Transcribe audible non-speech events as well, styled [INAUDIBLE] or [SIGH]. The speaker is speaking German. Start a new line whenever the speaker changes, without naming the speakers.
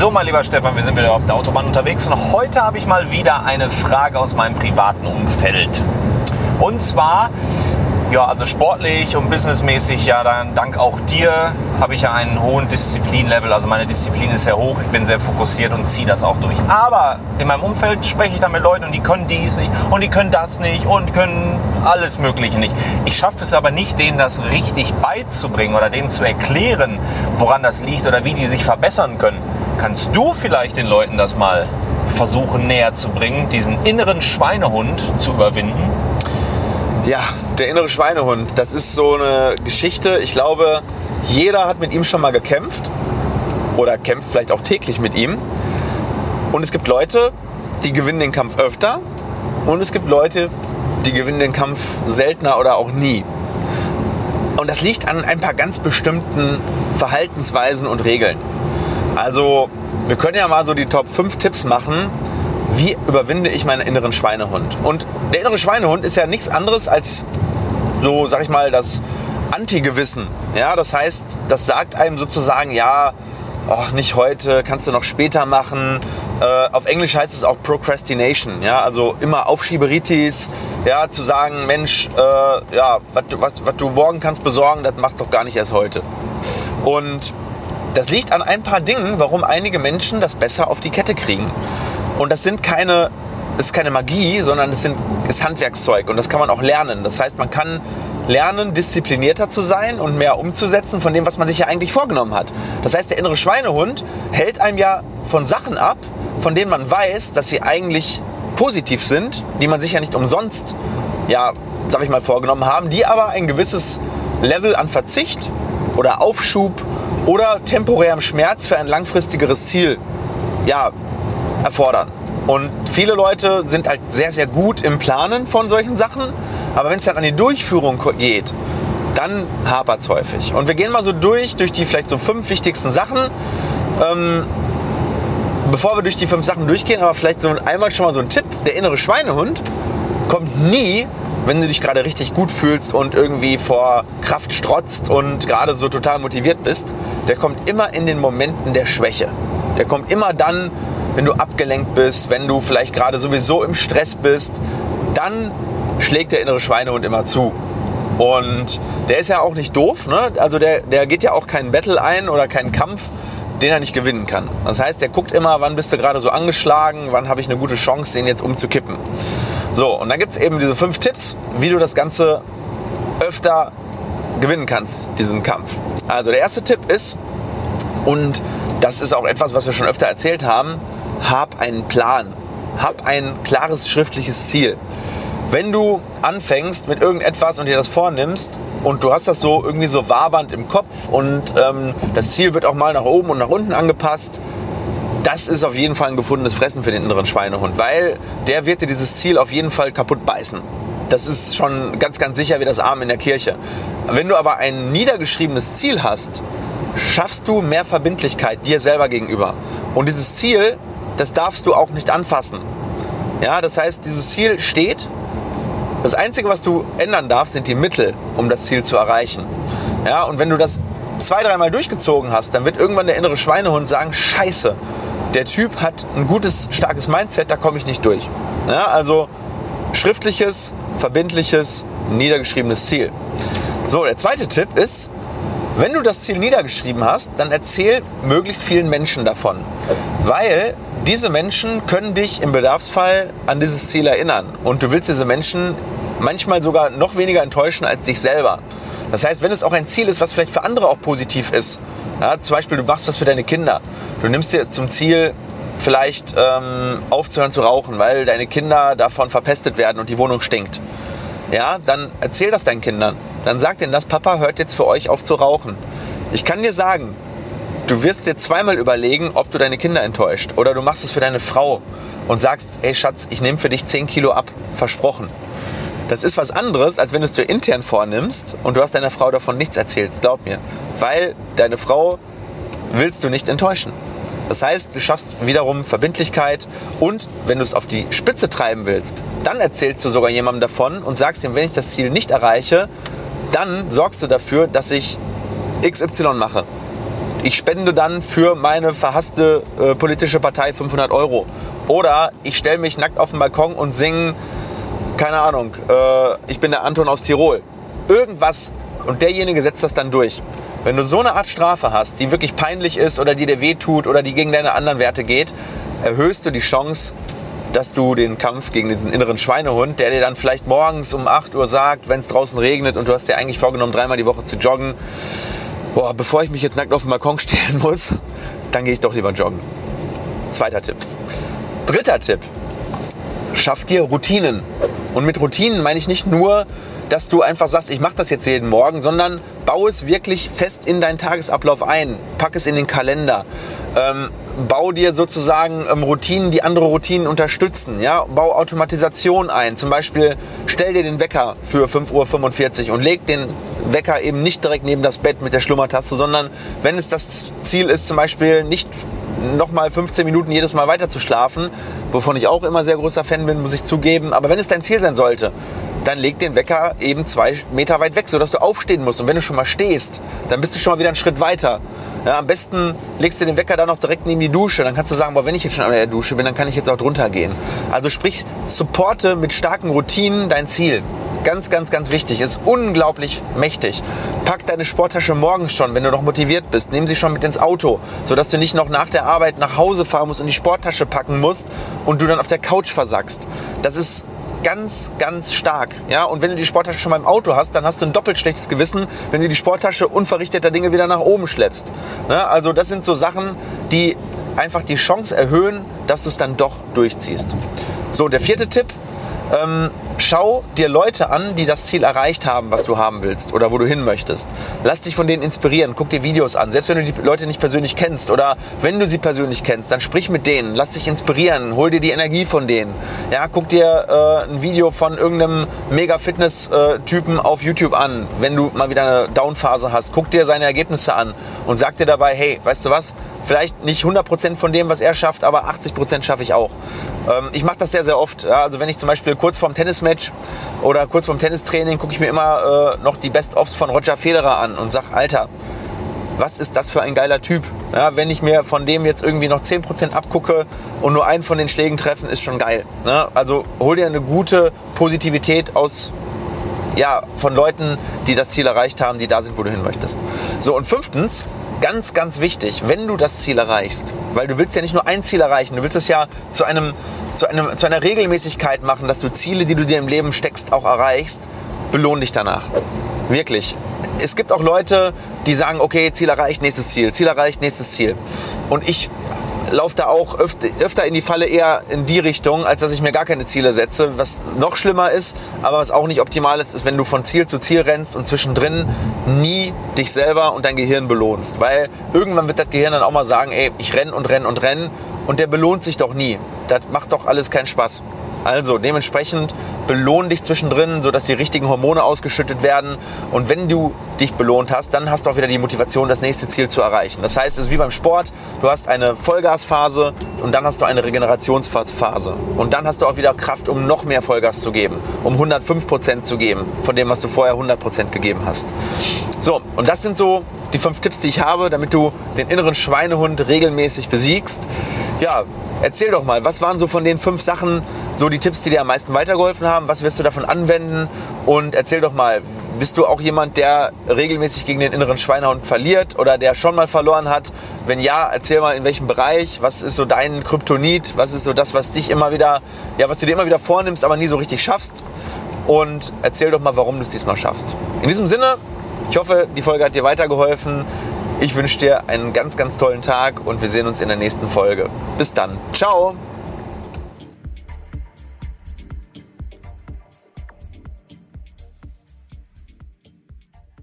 So, mein lieber Stefan, wir sind wieder auf der Autobahn unterwegs und heute habe ich mal wieder eine Frage aus meinem privaten Umfeld. Und zwar, ja, also sportlich und businessmäßig, ja, dann dank auch dir habe ich ja einen hohen Disziplinlevel. Also meine Disziplin ist sehr hoch, ich bin sehr fokussiert und ziehe das auch durch. Aber in meinem Umfeld spreche ich dann mit Leuten und die können dies nicht und die können das nicht und können alles Mögliche nicht. Ich schaffe es aber nicht, denen das richtig beizubringen oder denen zu erklären, woran das liegt oder wie die sich verbessern können. Kannst du vielleicht den Leuten das mal versuchen näher zu bringen, diesen inneren Schweinehund zu überwinden?
Ja, der innere Schweinehund, das ist so eine Geschichte. Ich glaube, jeder hat mit ihm schon mal gekämpft oder kämpft vielleicht auch täglich mit ihm. Und es gibt Leute, die gewinnen den Kampf öfter und es gibt Leute, die gewinnen den Kampf seltener oder auch nie. Und das liegt an ein paar ganz bestimmten Verhaltensweisen und Regeln. Also, wir können ja mal so die Top 5 Tipps machen, wie überwinde ich meinen inneren Schweinehund. Und der innere Schweinehund ist ja nichts anderes als so, sag ich mal, das Anti-Gewissen. Ja, das heißt, das sagt einem sozusagen, ja, ach, nicht heute, kannst du noch später machen. Äh, auf Englisch heißt es auch Procrastination, ja, also immer Aufschieberitis, ja, zu sagen, Mensch, äh, ja, was, du morgen kannst besorgen, das macht doch gar nicht erst heute. Und das liegt an ein paar Dingen, warum einige Menschen das besser auf die Kette kriegen. Und das sind keine, das ist keine Magie, sondern das sind, ist Handwerkszeug und das kann man auch lernen. Das heißt, man kann lernen, disziplinierter zu sein und mehr umzusetzen von dem, was man sich ja eigentlich vorgenommen hat. Das heißt, der innere Schweinehund hält einem ja von Sachen ab, von denen man weiß, dass sie eigentlich positiv sind, die man sich ja nicht umsonst, ja, sag ich mal, vorgenommen haben, die aber ein gewisses Level an Verzicht oder Aufschub oder temporärem Schmerz für ein langfristigeres Ziel ja, erfordern. Und viele Leute sind halt sehr, sehr gut im Planen von solchen Sachen, aber wenn es dann an die Durchführung geht, dann hapert es häufig. Und wir gehen mal so durch, durch die vielleicht so fünf wichtigsten Sachen. Ähm, bevor wir durch die fünf Sachen durchgehen, aber vielleicht so einmal schon mal so ein Tipp. Der innere Schweinehund kommt nie wenn du dich gerade richtig gut fühlst und irgendwie vor Kraft strotzt und gerade so total motiviert bist, der kommt immer in den Momenten der Schwäche. Der kommt immer dann, wenn du abgelenkt bist, wenn du vielleicht gerade sowieso im Stress bist, dann schlägt der innere Schweinehund immer zu. Und der ist ja auch nicht doof, ne? also der, der geht ja auch keinen Battle ein oder keinen Kampf, den er nicht gewinnen kann. Das heißt, der guckt immer, wann bist du gerade so angeschlagen, wann habe ich eine gute Chance, den jetzt umzukippen. So, und dann gibt es eben diese fünf Tipps, wie du das Ganze öfter gewinnen kannst, diesen Kampf. Also der erste Tipp ist, und das ist auch etwas, was wir schon öfter erzählt haben, hab einen Plan. Hab ein klares schriftliches Ziel. Wenn du anfängst mit irgendetwas und dir das vornimmst und du hast das so irgendwie so wabernd im Kopf und ähm, das Ziel wird auch mal nach oben und nach unten angepasst, das ist auf jeden Fall ein gefundenes Fressen für den inneren Schweinehund, weil der wird dir dieses Ziel auf jeden Fall kaputt beißen. Das ist schon ganz, ganz sicher wie das Arm in der Kirche. Wenn du aber ein niedergeschriebenes Ziel hast, schaffst du mehr Verbindlichkeit dir selber gegenüber. Und dieses Ziel, das darfst du auch nicht anfassen. Ja, das heißt, dieses Ziel steht. Das Einzige, was du ändern darfst, sind die Mittel, um das Ziel zu erreichen. Ja, und wenn du das zwei, dreimal durchgezogen hast, dann wird irgendwann der innere Schweinehund sagen, scheiße, der Typ hat ein gutes, starkes Mindset, da komme ich nicht durch. Ja, also schriftliches, verbindliches, niedergeschriebenes Ziel. So, der zweite Tipp ist, wenn du das Ziel niedergeschrieben hast, dann erzähl möglichst vielen Menschen davon. Weil diese Menschen können dich im Bedarfsfall an dieses Ziel erinnern. Und du willst diese Menschen manchmal sogar noch weniger enttäuschen als dich selber. Das heißt, wenn es auch ein Ziel ist, was vielleicht für andere auch positiv ist, ja, zum Beispiel du machst was für deine Kinder, du nimmst dir zum Ziel, vielleicht ähm, aufzuhören zu rauchen, weil deine Kinder davon verpestet werden und die Wohnung stinkt. Ja, dann erzähl das deinen Kindern. Dann sag denen das, Papa hört jetzt für euch auf zu rauchen. Ich kann dir sagen, du wirst dir zweimal überlegen, ob du deine Kinder enttäuscht. Oder du machst es für deine Frau und sagst, ey Schatz, ich nehme für dich 10 Kilo ab. Versprochen. Das ist was anderes, als wenn du es dir intern vornimmst und du hast deiner Frau davon nichts erzählt, glaub mir. Weil deine Frau willst du nicht enttäuschen. Das heißt, du schaffst wiederum Verbindlichkeit und wenn du es auf die Spitze treiben willst, dann erzählst du sogar jemandem davon und sagst ihm, wenn ich das Ziel nicht erreiche, dann sorgst du dafür, dass ich XY mache. Ich spende dann für meine verhasste äh, politische Partei 500 Euro. Oder ich stelle mich nackt auf den Balkon und singe, keine Ahnung, äh, ich bin der Anton aus Tirol. Irgendwas. Und derjenige setzt das dann durch. Wenn du so eine Art Strafe hast, die wirklich peinlich ist oder die dir wehtut oder die gegen deine anderen Werte geht, erhöhst du die Chance, dass du den Kampf gegen diesen inneren Schweinehund, der dir dann vielleicht morgens um 8 Uhr sagt, wenn es draußen regnet und du hast dir eigentlich vorgenommen, dreimal die Woche zu joggen, boah, bevor ich mich jetzt nackt auf den Balkon [LAUGHS] stellen muss, dann gehe ich doch lieber joggen. Zweiter Tipp. Dritter Tipp. Schaff dir Routinen. Und mit Routinen meine ich nicht nur, dass du einfach sagst, ich mache das jetzt jeden Morgen, sondern baue es wirklich fest in deinen Tagesablauf ein. Pack es in den Kalender. Ähm, bau dir sozusagen ähm, Routinen, die andere Routinen unterstützen. Ja? Bau Automatisation ein. Zum Beispiel stell dir den Wecker für 5.45 Uhr und leg den Wecker eben nicht direkt neben das Bett mit der Schlummertaste, sondern wenn es das Ziel ist, zum Beispiel nicht nochmal 15 Minuten jedes Mal weiter zu schlafen, wovon ich auch immer sehr großer Fan bin, muss ich zugeben. Aber wenn es dein Ziel sein sollte, dann leg den Wecker eben zwei Meter weit weg, sodass du aufstehen musst. Und wenn du schon mal stehst, dann bist du schon mal wieder einen Schritt weiter. Ja, am besten legst du den Wecker dann noch direkt neben die Dusche. Dann kannst du sagen, boah, wenn ich jetzt schon an der Dusche bin, dann kann ich jetzt auch drunter gehen. Also sprich, supporte mit starken Routinen dein Ziel. Ganz, ganz, ganz wichtig. Ist unglaublich mächtig. Pack deine Sporttasche morgens schon, wenn du noch motiviert bist. Nimm sie schon mit ins Auto, sodass du nicht noch nach der Arbeit nach Hause fahren musst und die Sporttasche packen musst und du dann auf der Couch versackst. Das ist ganz, ganz stark. Ja? Und wenn du die Sporttasche schon mal im Auto hast, dann hast du ein doppelt schlechtes Gewissen, wenn du die Sporttasche unverrichteter Dinge wieder nach oben schleppst. Ne? Also das sind so Sachen, die einfach die Chance erhöhen, dass du es dann doch durchziehst. So, der vierte Tipp, ähm, schau dir Leute an, die das Ziel erreicht haben, was du haben willst oder wo du hin möchtest. Lass dich von denen inspirieren, guck dir Videos an. Selbst wenn du die Leute nicht persönlich kennst oder wenn du sie persönlich kennst, dann sprich mit denen, lass dich inspirieren, hol dir die Energie von denen. Ja, guck dir äh, ein Video von irgendeinem Mega-Fitness-Typen auf YouTube an, wenn du mal wieder eine Downphase hast. Guck dir seine Ergebnisse an und sag dir dabei, hey, weißt du was? Vielleicht nicht 100% von dem, was er schafft, aber 80% schaffe ich auch. Ähm, ich mache das sehr, sehr oft. Also wenn ich zum Beispiel kurz vorm Tennismatch oder kurz vorm Tennistraining gucke ich mir immer äh, noch die Best-ofs von Roger Federer an und sage, Alter, was ist das für ein geiler Typ? Ja, wenn ich mir von dem jetzt irgendwie noch 10% abgucke und nur einen von den Schlägen treffen, ist schon geil. Ne? Also hol dir eine gute Positivität aus ja, von Leuten, die das Ziel erreicht haben, die da sind, wo du hin möchtest. So, und fünftens, ganz, ganz wichtig, wenn du das Ziel erreichst, weil du willst ja nicht nur ein Ziel erreichen, du willst es ja zu, einem, zu, einem, zu einer Regelmäßigkeit machen, dass du Ziele, die du dir im Leben steckst, auch erreichst, belohn dich danach. Wirklich. Es gibt auch Leute, die sagen, okay, Ziel erreicht, nächstes Ziel, Ziel erreicht, nächstes Ziel. Und ich laufe da auch öfter, in die Falle eher in die Richtung, als dass ich mir gar keine Ziele setze. Was noch schlimmer ist, aber was auch nicht optimal ist, ist, wenn du von Ziel zu Ziel rennst und zwischendrin nie dich selber und dein Gehirn belohnst. Weil irgendwann wird das Gehirn dann auch mal sagen, ey, ich renn und renn und renn und der belohnt sich doch nie. Das macht doch alles keinen Spaß. Also dementsprechend belohn dich zwischendrin, sodass die richtigen Hormone ausgeschüttet werden. Und wenn du dich belohnt hast, dann hast du auch wieder die Motivation, das nächste Ziel zu erreichen. Das heißt, es ist wie beim Sport. Du hast eine Vollgasphase und dann hast du eine Regenerationsphase. Und dann hast du auch wieder Kraft, um noch mehr Vollgas zu geben, um 105 Prozent zu geben, von dem, was du vorher 100 Prozent gegeben hast. So, und das sind so die fünf Tipps, die ich habe, damit du den inneren Schweinehund regelmäßig besiegst. Ja, Erzähl doch mal, was waren so von den fünf Sachen so die Tipps, die dir am meisten weitergeholfen haben? Was wirst du davon anwenden? Und erzähl doch mal, bist du auch jemand, der regelmäßig gegen den inneren Schweinehund verliert oder der schon mal verloren hat? Wenn ja, erzähl mal in welchem Bereich. Was ist so dein Kryptonit? Was ist so das, was dich immer wieder, ja, was du dir immer wieder vornimmst, aber nie so richtig schaffst? Und erzähl doch mal, warum du es diesmal schaffst. In diesem Sinne, ich hoffe, die Folge hat dir weitergeholfen. Ich wünsche dir einen ganz, ganz tollen Tag und wir sehen uns in der nächsten Folge. Bis dann. Ciao.